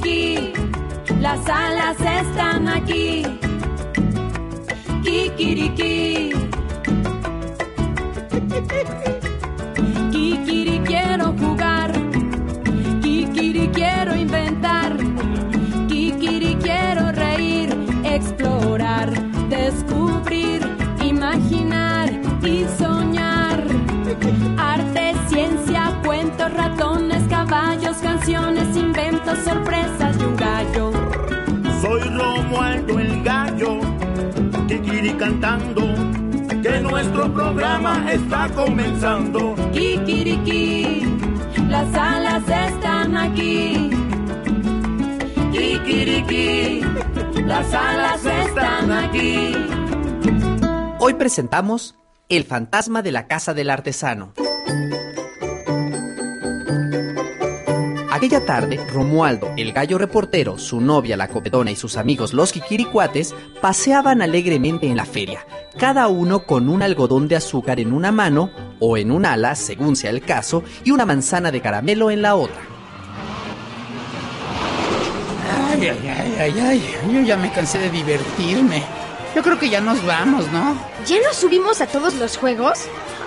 Kikiriki, las alas están aquí. Kikiriki. Kikiri quiero jugar. Kikiri quiero inventar. Kikiri quiero reír, explorar, descubrir, imaginar y soñar. Arte, ciencia, cuentos, ratones, caballos, canciones, sorpresas y un gallo. Soy Romualdo el gallo, Kikiri cantando, que nuestro programa está comenzando. Kikiriki, las alas están aquí. Kikiriki, las alas están aquí. Hoy presentamos El fantasma de la casa del artesano. Aquella tarde, Romualdo, el gallo reportero, su novia la copetona y sus amigos los kikiricuates paseaban alegremente en la feria, cada uno con un algodón de azúcar en una mano o en un ala, según sea el caso, y una manzana de caramelo en la otra. Ay, ay, ay, ay, ay. Yo ya me cansé de divertirme. Yo creo que ya nos vamos, ¿no? ¿Ya nos subimos a todos los juegos?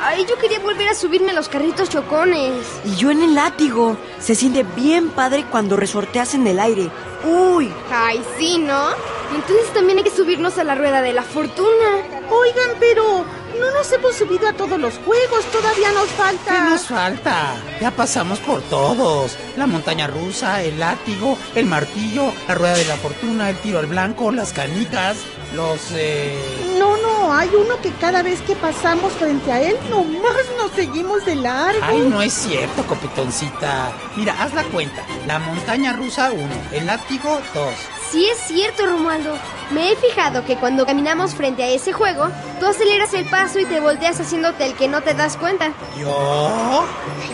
Ay, yo quería volver a subirme a los carritos chocones. Y yo en el látigo. Se siente bien padre cuando resorteas en el aire. Uy, Ay, sí, ¿no? Entonces también hay que subirnos a la rueda de la fortuna. Oigan, pero no nos hemos subido a todos los juegos, todavía nos ¿Qué falta. nos falta? Ya pasamos por todos. La montaña rusa, el látigo, el martillo, la rueda de la fortuna, el tiro al blanco, las canicas, los... Eh... No, no, hay uno que cada vez que pasamos frente a él, nomás nos seguimos de largo. Ay, no es cierto, copetoncita. Mira, haz la cuenta. La montaña rusa, uno. El látigo, dos. Sí es cierto, Romualdo. Me he fijado que cuando caminamos frente a ese juego, tú aceleras el paso y te volteas haciéndote el que no te das cuenta. ¿Yo?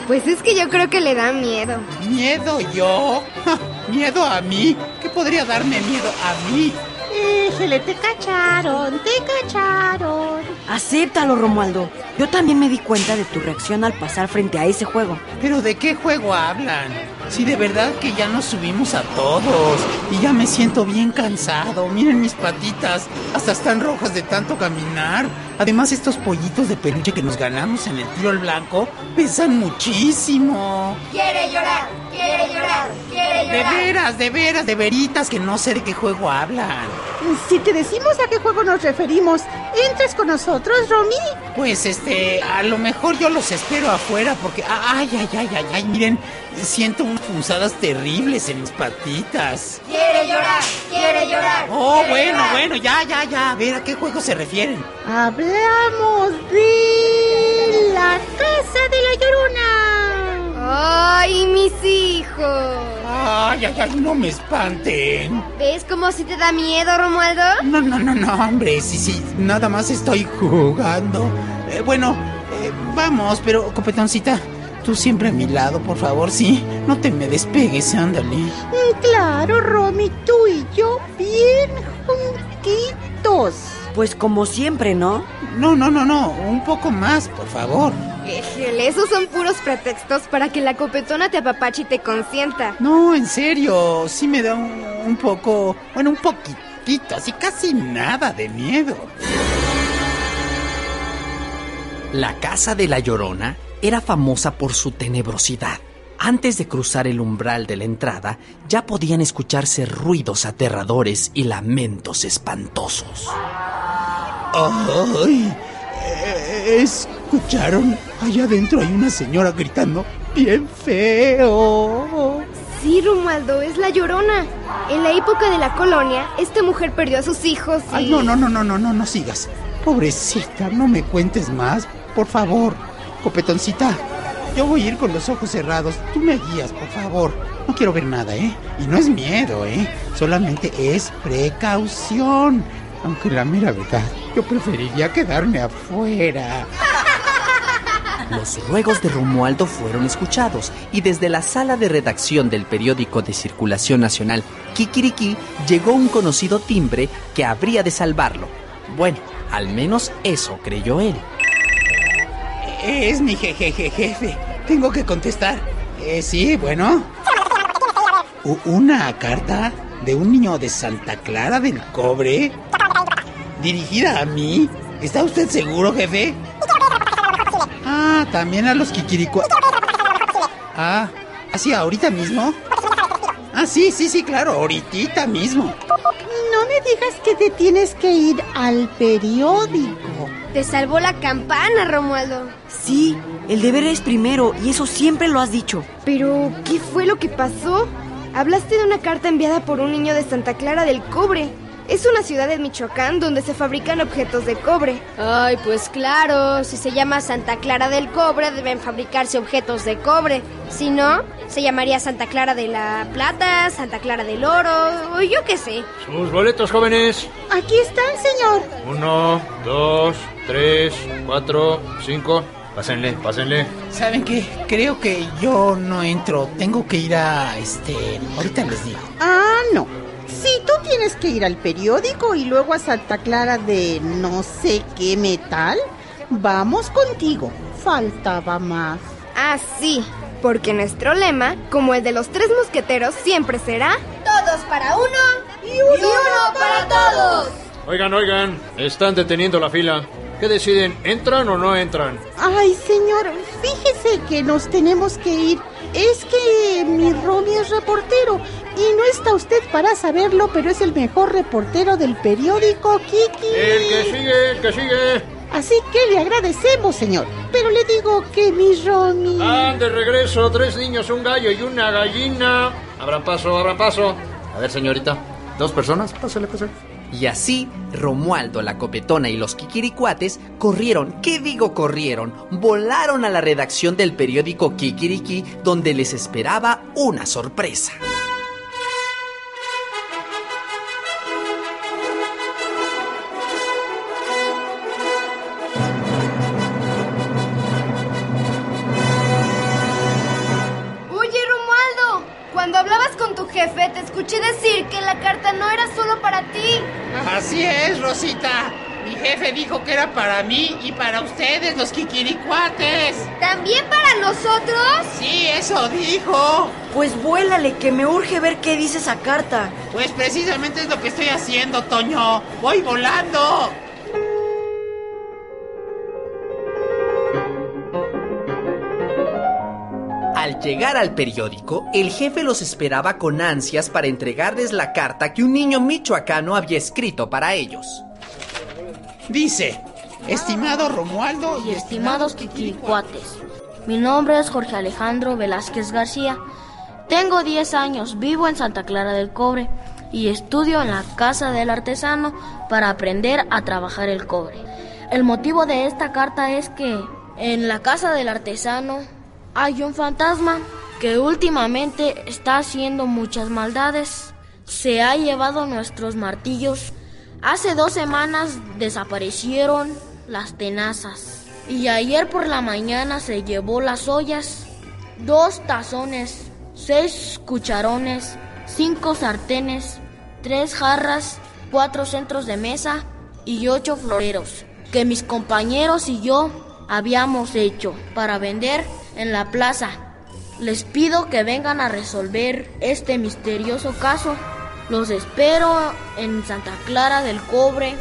Pues es que yo creo que le da miedo. ¿Miedo yo? ¿Miedo a mí? ¿Qué podría darme miedo a mí? Éjele, te cacharon, te cacharon. acéptalo, Romualdo. Yo también me di cuenta de tu reacción al pasar frente a ese juego. ¿Pero de qué juego hablan? Si de verdad que ya nos subimos a todos y ya me siento bien cansado. Miren mis patitas, hasta están rojas de tanto caminar. Además estos pollitos de peluche que nos ganamos en el tiro al blanco pesan muchísimo. Quiere llorar, quiere llorar, quiere De veras, de veras, de veritas que no sé de qué juego hablan. Si te decimos a qué juego nos referimos, ¿entres con nosotros, Romy? Pues este, a lo mejor yo los espero afuera porque, ay, ay, ay, ay, ay, miren, siento unas punzadas terribles en mis patitas. Quiere llorar, quiere llorar. Oh, bueno, bueno, ya, ya, ya, a ver a qué juego se refieren. Hablamos de la casa de la llorona. Ay, mis hijos. Ay, ay, ay, no me espanten. ¿Ves cómo si te da miedo, Romualdo? No, no, no, no, hombre, sí, sí, nada más estoy jugando. Eh, bueno, eh, vamos, pero, copetoncita, tú siempre a mi lado, por favor, sí. No te me despegues, ándale. Mm, Claro, Romy, tú y yo bien juntitos. Pues como siempre, ¿no? No, no, no, no, un poco más, por favor. Éjele, esos son puros pretextos para que la copetona te apapache y te consienta. No, en serio, sí me da un, un poco, bueno, un poquitito, así casi nada de miedo. La casa de la Llorona era famosa por su tenebrosidad. Antes de cruzar el umbral de la entrada, ya podían escucharse ruidos aterradores y lamentos espantosos. ¡Ay! Eh, ¿Escucharon? Allá adentro hay una señora gritando bien feo. Sí, Romualdo, es la llorona. En la época de la colonia, esta mujer perdió a sus hijos y... Ay, no, no, no, no, no, no, no sigas. Pobrecita, no me cuentes más, por favor. Copetoncita, yo voy a ir con los ojos cerrados. Tú me guías, por favor. No quiero ver nada, ¿eh? Y no es miedo, ¿eh? Solamente es precaución. Aunque la mera verdad, yo preferiría quedarme afuera. Los ruegos de Romualdo fueron escuchados y desde la sala de redacción del periódico de circulación nacional Kikiriki llegó un conocido timbre que habría de salvarlo. Bueno, al menos eso creyó él. Es mi jejeje jefe. Tengo que contestar. Eh, sí, bueno. ¿Una carta de un niño de Santa Clara del Cobre? ¿Dirigida a mí? ¿Está usted seguro, jefe? Ah, también a los Kikiricua. Ah, ¿así ahorita mismo? Ah, sí, sí, sí, claro, ahorita mismo. No me digas que te tienes que ir al periódico. Te salvó la campana, Romualdo. Sí, el deber es primero y eso siempre lo has dicho. Pero, ¿qué fue lo que pasó? Hablaste de una carta enviada por un niño de Santa Clara del Cobre. Es una ciudad de Michoacán donde se fabrican objetos de cobre. Ay, pues claro, si se llama Santa Clara del Cobre deben fabricarse objetos de cobre. Si no, se llamaría Santa Clara de la Plata, Santa Clara del Oro, o yo qué sé. Sus boletos, jóvenes. Aquí están, señor. Uno, dos, tres, cuatro, cinco. Pásenle, pásenle. ¿Saben qué? Creo que yo no entro. Tengo que ir a... este... Ahorita les digo. Ah, tienes que ir al periódico y luego a Santa Clara de no sé qué metal, vamos contigo. Faltaba más. Ah, sí, porque nuestro lema, como el de los tres mosqueteros, siempre será... Todos para uno y uno, para todos. Oigan, oigan. Están deteniendo la fila. ¿Qué deciden? ¿Entran o no entran? Ay, señor, fíjese que nos tenemos que ir. Es que mi Romy es reportero y no está usted para saberlo, pero es el mejor reportero del periódico Kiki. El que sigue, el que sigue. Así que le agradecemos, señor. Pero le digo que mi Romy... Van de regreso tres niños, un gallo y una gallina. Abran paso, abran paso. A ver, señorita. ¿Dos personas? Pásale, pásale. Y así, Romualdo, la copetona y los Kikiricuates corrieron, ¿qué digo corrieron? Volaron a la redacción del periódico Kikiriki, donde les esperaba una sorpresa. Jefe te escuché decir que la carta no era solo para ti. Así es, Rosita. Mi jefe dijo que era para mí y para ustedes, los kikiricuates. ¿También para nosotros? Sí, eso dijo. Pues vuélale, que me urge ver qué dice esa carta. Pues precisamente es lo que estoy haciendo, Toño. Voy volando. Llegar al periódico, el jefe los esperaba con ansias para entregarles la carta que un niño michoacano había escrito para ellos. Dice, estimado Romualdo y estimados kikiricuates. Mi nombre es Jorge Alejandro Velázquez García. Tengo 10 años, vivo en Santa Clara del Cobre y estudio en la Casa del Artesano para aprender a trabajar el cobre. El motivo de esta carta es que en la Casa del Artesano hay un fantasma que últimamente está haciendo muchas maldades. Se ha llevado nuestros martillos. Hace dos semanas desaparecieron las tenazas. Y ayer por la mañana se llevó las ollas, dos tazones, seis cucharones, cinco sartenes, tres jarras, cuatro centros de mesa y ocho floreros que mis compañeros y yo habíamos hecho para vender en la plaza. Les pido que vengan a resolver este misterioso caso. Los espero en Santa Clara del Cobre.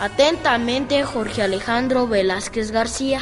Atentamente, Jorge Alejandro Velázquez García.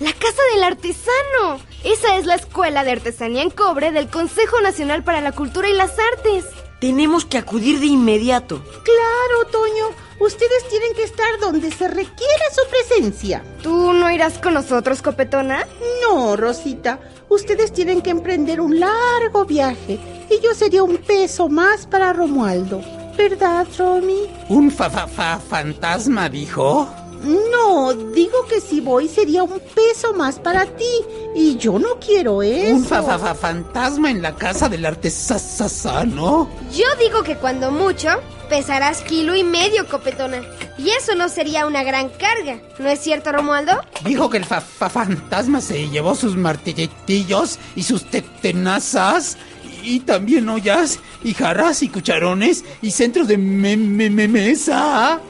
La Casa del Artesano. Esa es la Escuela de Artesanía en Cobre del Consejo Nacional para la Cultura y las Artes. Tenemos que acudir de inmediato. Claro, Toño. Ustedes tienen que estar donde se requiera su presencia. ¿Tú no irás con nosotros, Copetona? No, Rosita. Ustedes tienen que emprender un largo viaje y yo sería un peso más para Romualdo. ¿Verdad, Romy? ¿Un fa, fa, fa fantasma dijo? No, digo que si voy sería un peso más para ti. Y yo no quiero eso. ¿Un fa, fa, fa fantasma en la casa del artesano? Yo digo que cuando mucho pesarás kilo y medio, Copetona. Y eso no sería una gran carga. ¿No es cierto, Romualdo? Dijo que el fa, fa fantasma se llevó sus martilletillos y sus te tenazas. Y también ollas y jarras y cucharones y centros de me, me, me mesa.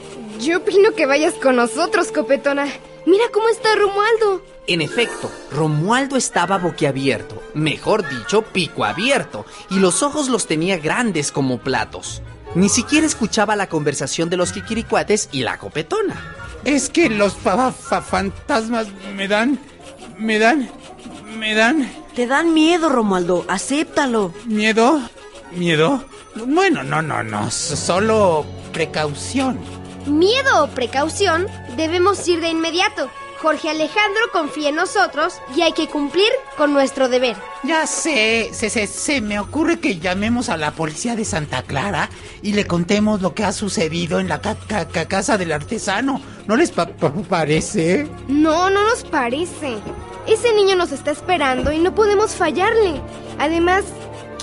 Yo opino que vayas con nosotros, Copetona. Mira cómo está Romualdo. En efecto, Romualdo estaba boquiabierto mejor dicho, pico abierto, y los ojos los tenía grandes como platos. Ni siquiera escuchaba la conversación de los kikiricuates y la copetona. Es que los fa fa fantasmas me dan, me dan, me dan... Te dan miedo, Romualdo, acéptalo. ¿Miedo? ¿Miedo? Bueno, no, no, no, solo precaución. Miedo o precaución, debemos ir de inmediato. Jorge Alejandro confía en nosotros y hay que cumplir con nuestro deber. Ya sé, se, se, se me ocurre que llamemos a la policía de Santa Clara y le contemos lo que ha sucedido en la ca ca ca casa del artesano. ¿No les pa pa parece? No, no nos parece. Ese niño nos está esperando y no podemos fallarle. Además,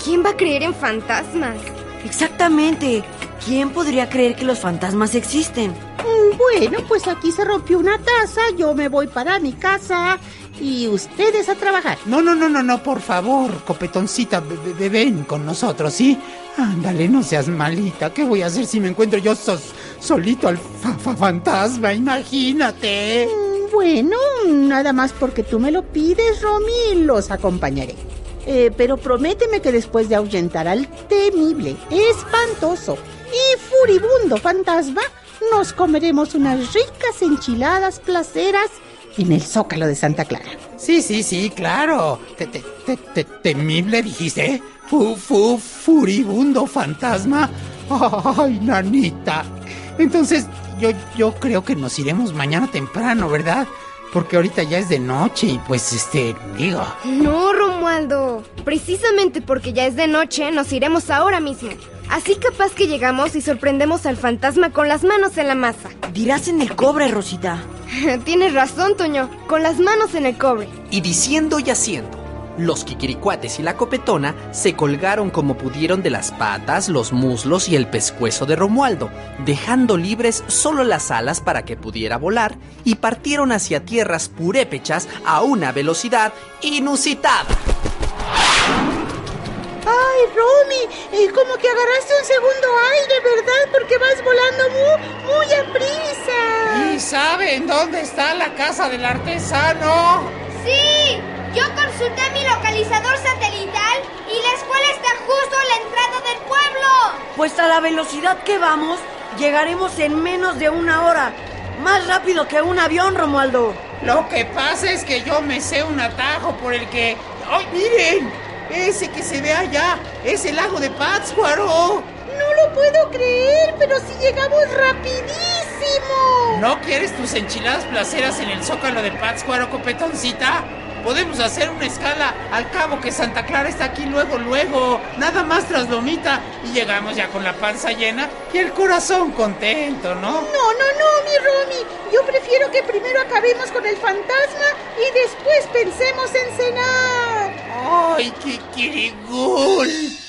¿quién va a creer en fantasmas? Exactamente. ¿Quién podría creer que los fantasmas existen? Mm, Bueno, pues aquí se rompió una taza, yo me voy para mi casa y ustedes a trabajar. No, no, no, no, no, por favor, copetoncita, be- be- ven con nosotros, ¿sí? Ándale, no seas malita. ¿Qué voy a hacer si me encuentro yo sos- solito al fa- fa- fantasma? Imagínate. Mm, Bueno, nada más porque tú me lo pides, Romy, los acompañaré. Eh, pero prométeme que después de ahuyentar al temible, espantoso furibundo fantasma, nos comeremos unas ricas enchiladas placeras en el zócalo de Santa Clara. Sí, sí, sí, claro. Te, te, te, te- temible, dijiste. Fu, fu, furibundo fantasma. Ay, nanita. Entonces, yo, yo creo que nos iremos mañana temprano, ¿verdad? Porque ahorita ya es de noche y pues, este, digo. No, Romualdo. Precisamente porque ya es de noche, nos iremos ahora mismo. Así capaz que llegamos y sorprendemos al fantasma con las manos en la masa. Dirás en el cobre, Rosita. Tienes razón, Toño, con las manos en el cobre. Y diciendo y haciendo, los kikiricuates y la copetona se colgaron como pudieron de las patas, los muslos y el pescuezo de Romualdo, dejando libres solo las alas para que pudiera volar, y partieron hacia tierras purépechas a una velocidad inusitada. Ay, Romy, eh, como que agarraste un segundo aire, ¿verdad? Porque vas volando muy, muy a prisa. ¿Y saben dónde está la casa del artesano? Sí, yo consulté mi localizador satelital y la escuela está justo a la entrada del pueblo. Pues a la velocidad que vamos, llegaremos en menos de una hora. Más rápido que un avión, Romualdo. Lo que pasa es que yo me sé un atajo por el que... ¡Ay, miren! Ese que se ve allá es el lago de Pátzcuaro. No lo puedo creer, pero si llegamos rapidísimo. ¿No quieres tus enchiladas placeras en el zócalo de Pátzcuaro, copetoncita? Podemos hacer una escala al cabo que Santa Clara está aquí luego, luego. Nada más tras Lomita y llegamos ya con la panza llena y el corazón contento, ¿no? No, no, no, mi Romy. Yo prefiero que primero acabemos con el fantasma y después pensemos en cenar. ¡Ay, kikirigul!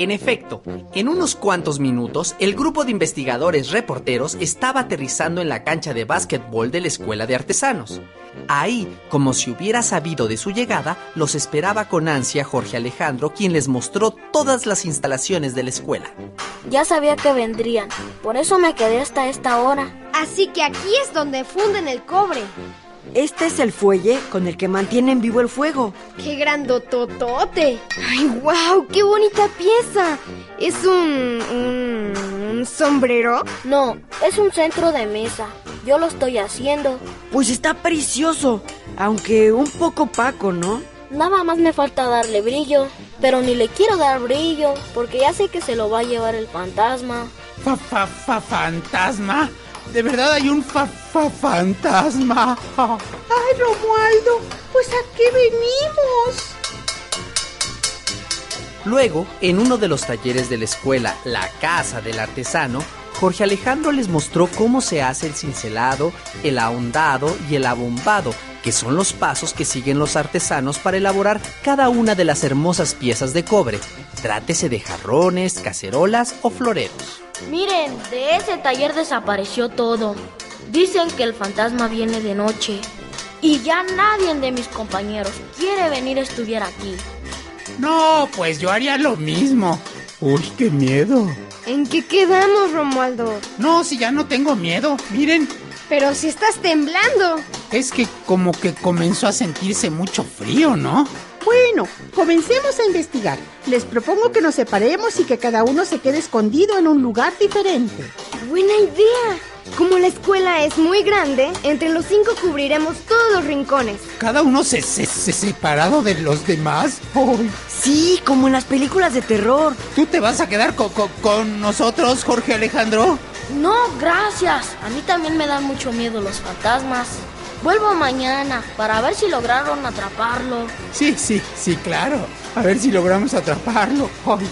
En efecto, en unos cuantos minutos, el grupo de investigadores reporteros estaba aterrizando en la cancha de básquetbol de la Escuela de Artesanos. Ahí, como si hubiera sabido de su llegada, los esperaba con ansia Jorge Alejandro, quien les mostró todas las instalaciones de la escuela. Ya sabía que vendrían, por eso me quedé hasta esta hora. Así que aquí es donde funden el cobre. Este es el fuelle con el que mantienen vivo el fuego. ¡Qué grandototote! ¡Ay, wow! ¡Qué bonita pieza! ¿Es un, un, un sombrero? No, es un centro de mesa. Yo lo estoy haciendo. Pues está precioso, aunque un poco opaco, ¿no? Nada más me falta darle brillo, pero ni le quiero dar brillo, porque ya sé que se lo va a llevar el fantasma. Fa, fa, fa, fantasma. De verdad hay un fa, fa, fantasma. Ay, Romualdo, pues a qué venimos. Luego, en uno de los talleres de la escuela, la casa del artesano, Jorge Alejandro les mostró cómo se hace el cincelado, el ahondado y el abombado, que son los pasos que siguen los artesanos para elaborar cada una de las hermosas piezas de cobre, trátese de jarrones, cacerolas o floreros. Miren, de ese taller desapareció todo. Dicen que el fantasma viene de noche. Y ya nadie de mis compañeros quiere venir a estudiar aquí. No, pues yo haría lo mismo. Uy, qué miedo. ¿En qué quedamos, Romualdo? No, si ya no tengo miedo. Miren, Pero si estás temblando. es que como que comenzó a sentirse mucho frío, ¿no? Bueno, comencemos a investigar. Les propongo que nos separemos y que cada uno se quede escondido en un lugar diferente. Buena idea. Como la escuela es muy grande, entre los cinco cubriremos todos los rincones. Cada uno se, se, se separado de los demás. Uy, Sí, como en las películas de terror. ¿Tú te vas a quedar co- co- con nosotros, Jorge Alejandro? No, gracias. A mí también me dan mucho miedo los fantasmas. Vuelvo mañana para ver si lograron atraparlo. Sí, sí, sí, claro. A ver si logramos atraparlo. Ay,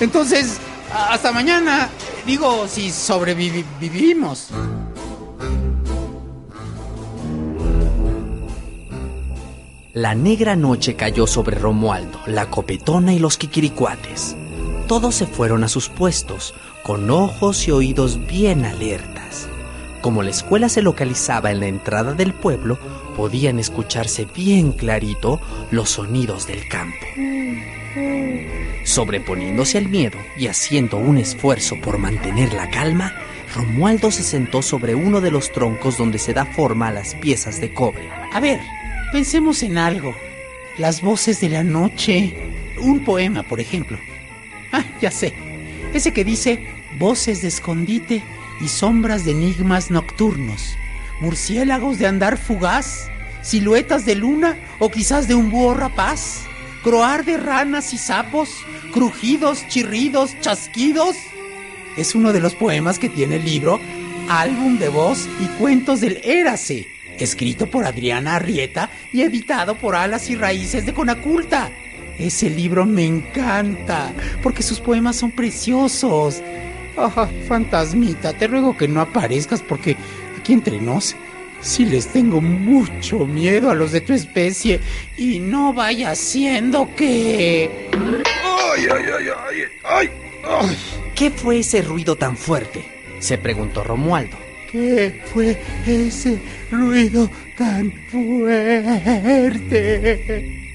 Entonces, hasta mañana. Digo, si sobrevivimos. La negra noche cayó sobre Romualdo, la copetona y los quiquiricuates. Todos se fueron a sus puestos, con ojos y oídos bien alertas. Como la escuela se localizaba en la entrada del pueblo, podían escucharse bien clarito los sonidos del campo. Sobreponiéndose al miedo y haciendo un esfuerzo por mantener la calma, Romualdo se sentó sobre uno de los troncos donde se da forma a las piezas de cobre. A ver, pensemos en algo. Las voces de la noche. Un poema, por ejemplo. Ah, ya sé. Ese que dice voces de escondite y sombras de enigmas nocturnos. Murciélagos de andar fugaz. Siluetas de luna o quizás de un búho rapaz. Croar de ranas y sapos. Crujidos, chirridos, chasquidos. Es uno de los poemas que tiene el libro Álbum de voz y cuentos del Érase, escrito por Adriana Arrieta y editado por Alas y Raíces de Conaculta. Ese libro me encanta, porque sus poemas son preciosos. Ah, fantasmita, te ruego que no aparezcas porque aquí entre nos sí les tengo mucho miedo a los de tu especie y no vaya siendo que... ¡Ay, ay, ay, ay! ¡Ay! ¡Ay! ¿Qué fue ese ruido tan fuerte? se preguntó Romualdo. ¿Qué fue ese ruido tan fuerte?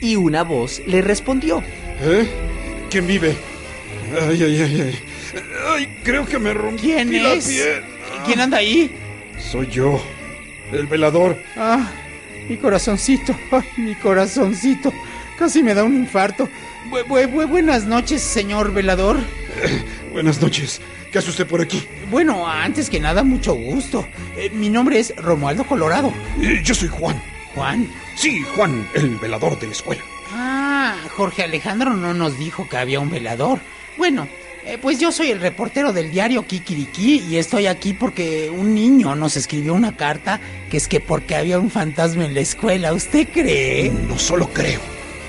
Y una voz le respondió. ¿Eh? ¿Quién vive? Ay, ay, ay, ay. Ay, creo que me rompí ¿Quién la es? piel. ¿Quién anda ahí? Soy yo, el velador. Ah, mi corazoncito, ay, mi corazoncito. Casi me da un infarto. Bu- bu- bu- buenas noches, señor velador. Buenas noches. ¿Qué hace usted por aquí? Bueno, antes que nada, mucho gusto. Eh, mi nombre es Romualdo Colorado. Eh, Yo soy Juan. Juan. Sí, Juan, el velador de la escuela. Ah, Jorge Alejandro no nos dijo que había un velador. Bueno, eh, pues yo soy el reportero del diario Kikiriki y estoy aquí porque un niño nos escribió una carta que es que porque había un fantasma en la escuela. ¿Usted cree? No solo creo,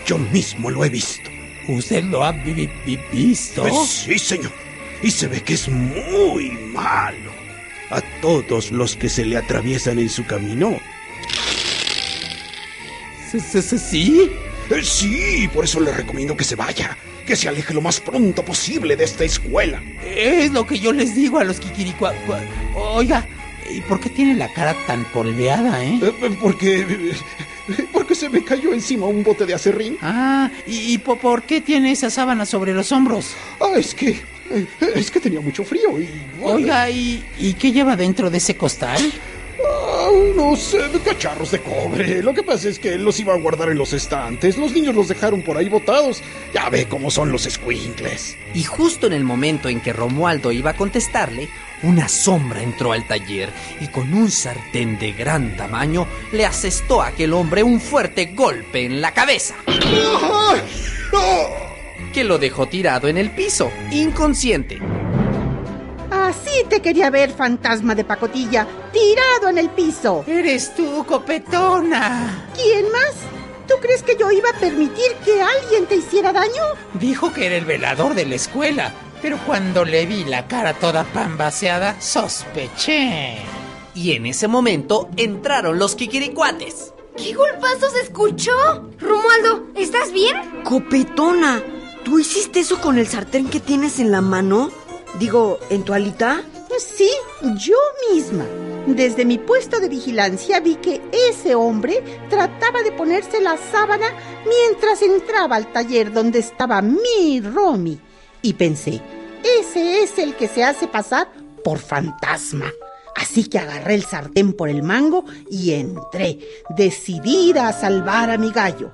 yo mismo lo he visto. ¿Usted lo ha vi- vi- vi- visto? Pues sí, señor. Y se ve que es muy malo. A todos los que se le atraviesan en su camino. Sí, sí. Eh, Sí, por eso le recomiendo que se vaya. Que se aleje lo más pronto posible de esta escuela. Es lo que yo les digo a los Kikirikua. Oiga, ¿y por qué tiene la cara tan polveada, eh? Eh, eh, Porque. Porque se me cayó encima un bote de acerrín. Ah, ¿y, y po- por qué tiene esa sábana sobre los hombros? Ah, es que. eh, Es que tenía mucho frío y. Oiga, ¿y, y qué lleva dentro de ese costal? Unos eh, cacharros de cobre. Lo que pasa es que los iba a guardar en los estantes. Los niños los dejaron por ahí botados. Ya ve cómo son los squinkles. Y justo en el momento en que Romualdo iba a contestarle, una sombra entró al taller y con un sartén de gran tamaño le asestó a aquel hombre un fuerte golpe en la cabeza, que lo dejó tirado en el piso, inconsciente. Así te quería ver, fantasma de pacotilla, tirado en el piso. Eres tú, copetona. ¿Quién más? ¿Tú crees que yo iba a permitir que alguien te hiciera daño? Dijo que era el velador de la escuela, pero cuando le vi la cara toda pambaseada, sospeché. Y en ese momento entraron los kikiricuates. ¿Qué golpazo se escuchó? Romualdo, ¿estás bien? Copetona, ¿tú hiciste eso con el sartén que tienes en la mano? Digo, ¿en tu alita? Sí, yo misma. Desde mi puesto de vigilancia vi que ese hombre trataba de ponerse la sábana mientras entraba al taller donde estaba mi Romy. Y pensé, ese es el que se hace pasar por fantasma. Así que agarré el sartén por el mango y entré, decidida a salvar a mi gallo.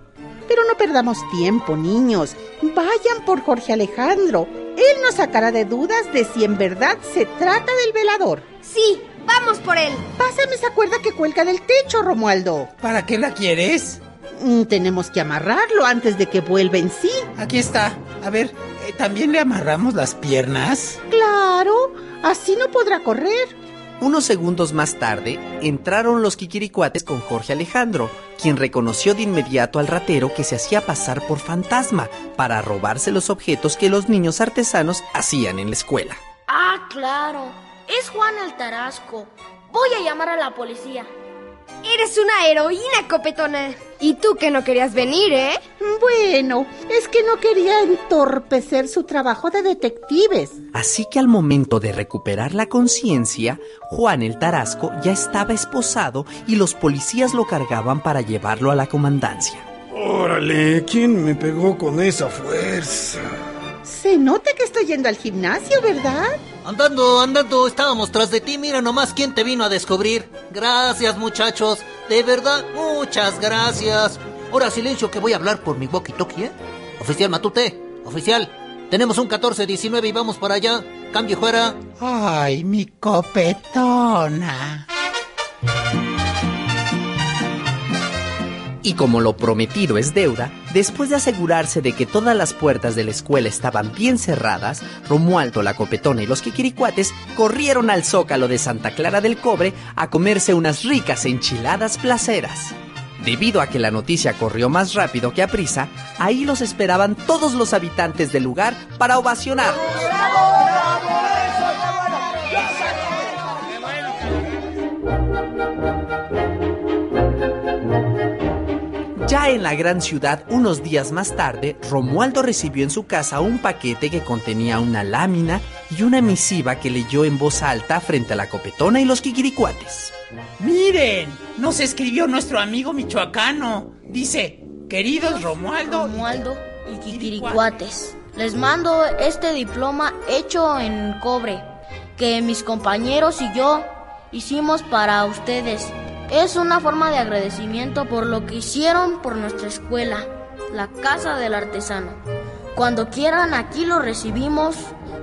Pero no perdamos tiempo, niños. Vayan por Jorge Alejandro. Él nos sacará de dudas de si en verdad se trata del velador. Sí, vamos por él. Pásame esa cuerda que cuelga del techo, Romualdo. ¿Para qué la quieres? Mm, tenemos que amarrarlo antes de que vuelva en sí. Aquí está. A ver, eh, ¿también le amarramos las piernas? Claro, así no podrá correr. Unos segundos más tarde, entraron los Kikiricuates con Jorge Alejandro, quien reconoció de inmediato al ratero que se hacía pasar por fantasma para robarse los objetos que los niños artesanos hacían en la escuela. Ah, claro. Es Juan el Tarasco. Voy a llamar a la policía. Eres una heroína, copetona. Y tú que no querías venir, ¿eh? Bueno, es que no quería entorpecer su trabajo de detectives. Así que al momento de recuperar la conciencia, Juan el Tarasco ya estaba esposado y los policías lo cargaban para llevarlo a la comandancia. Órale, ¿quién me pegó con esa fuerza? Se nota que estoy yendo al gimnasio, ¿verdad? Andando, andando, estábamos tras de ti. Mira nomás quién te vino a descubrir. Gracias, muchachos. De verdad, muchas gracias. Ahora silencio que voy a hablar por mi walkie-talkie, ¿eh? Oficial Matute, oficial. Tenemos un 14-19 y vamos para allá. Cambio fuera. Ay, mi copetona. Y como lo prometido es deuda, después de asegurarse de que todas las puertas de la escuela estaban bien cerradas, Romualdo, la copetona y los Kikiricuates corrieron al zócalo de Santa Clara del Cobre a comerse unas ricas enchiladas placeras. Debido a que la noticia corrió más rápido que a prisa, ahí los esperaban todos los habitantes del lugar para ovacionar. Ya en la gran ciudad, unos días más tarde, Romualdo recibió en su casa un paquete que contenía una lámina y una misiva que leyó en voz alta frente a la copetona y los kikiricuates. Miren, nos escribió nuestro amigo michoacano. Dice, queridos Romualdo, Romualdo y Kikiricuates. Les mando este diploma hecho en cobre que mis compañeros y yo hicimos para ustedes. Es una forma de agradecimiento por lo que hicieron por nuestra escuela, la Casa del Artesano. Cuando quieran aquí lo recibimos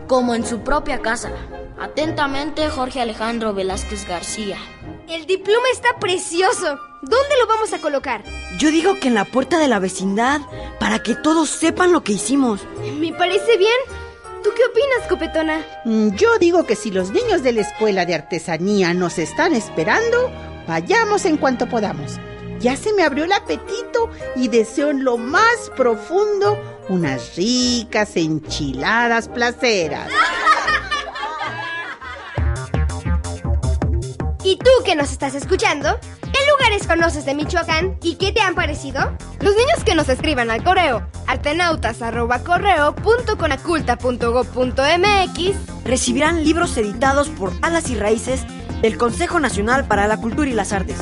como en su propia casa. Atentamente, Jorge Alejandro Velázquez García. El diploma está precioso. ¿Dónde lo vamos a colocar? Yo digo que en la puerta de la vecindad, para que todos sepan lo que hicimos. Me parece bien. ¿Tú qué opinas, copetona? Mm, Yo digo que si los niños de la escuela de artesanía nos están esperando, vayamos en cuanto podamos. Ya se me abrió el apetito y deseo en lo más profundo unas ricas enchiladas placeras. ¿Y tú que nos estás escuchando? ¿Qué lugares conoces de Michoacán y qué te han parecido? Los niños que nos escriban al correo artenautas.correo.conaculta.gov.mx Recibirán libros editados por Alas y Raíces del Consejo Nacional para la Cultura y las Artes.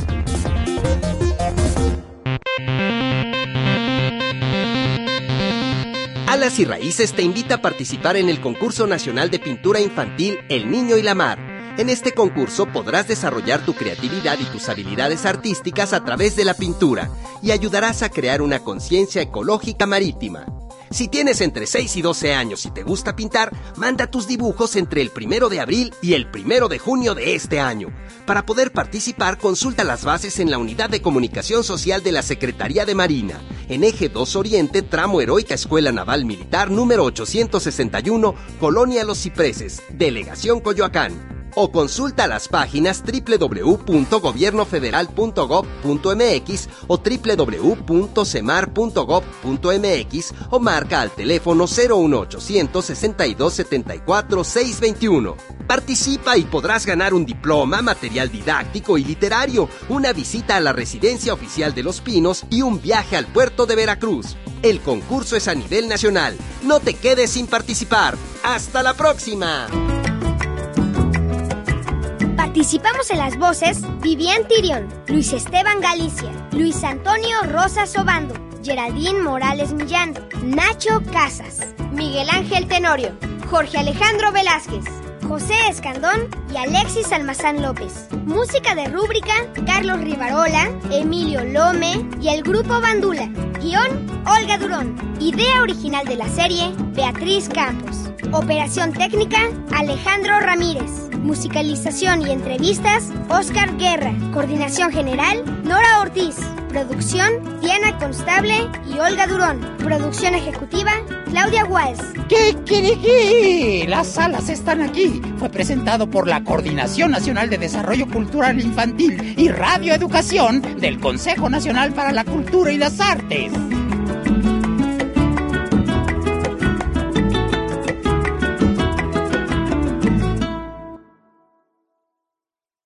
Alas y Raíces te invita a participar en el concurso nacional de pintura infantil El Niño y la Mar. En este concurso podrás desarrollar tu creatividad y tus habilidades artísticas a través de la pintura y ayudarás a crear una conciencia ecológica marítima. Si tienes entre 6 y 12 años y te gusta pintar, manda tus dibujos entre el primero de abril y el primero de junio de este año. Para poder participar, consulta las bases en la Unidad de Comunicación Social de la Secretaría de Marina, en Eje 2 Oriente, tramo Heroica Escuela Naval Militar número 861, Colonia Los Cipreses, Delegación Coyoacán o consulta las páginas www.gobiernofederal.gov.mx o www.semar.gov.mx o marca al teléfono 01800 62 74 621. Participa y podrás ganar un diploma, material didáctico y literario, una visita a la residencia oficial de Los Pinos y un viaje al puerto de Veracruz. El concurso es a nivel nacional. No te quedes sin participar. ¡Hasta la próxima! Participamos en las voces Vivian Tirión, Luis Esteban Galicia, Luis Antonio Rosas Obando, Geraldine Morales Millán, Nacho Casas, Miguel Ángel Tenorio, Jorge Alejandro Velázquez. José Escandón y Alexis Almazán López. Música de rúbrica, Carlos Rivarola, Emilio Lome y el grupo Bandula. Guión, Olga Durón. Idea original de la serie, Beatriz Campos. Operación técnica, Alejandro Ramírez. Musicalización y entrevistas, Oscar Guerra. Coordinación general, Nora Ortiz. Producción, Diana Constable y Olga Durón. Producción ejecutiva, Claudia Walsh. ¿Qué que? Las salas están aquí. Fue presentado por la Coordinación Nacional de Desarrollo Cultural Infantil y Radioeducación del Consejo Nacional para la Cultura y las Artes.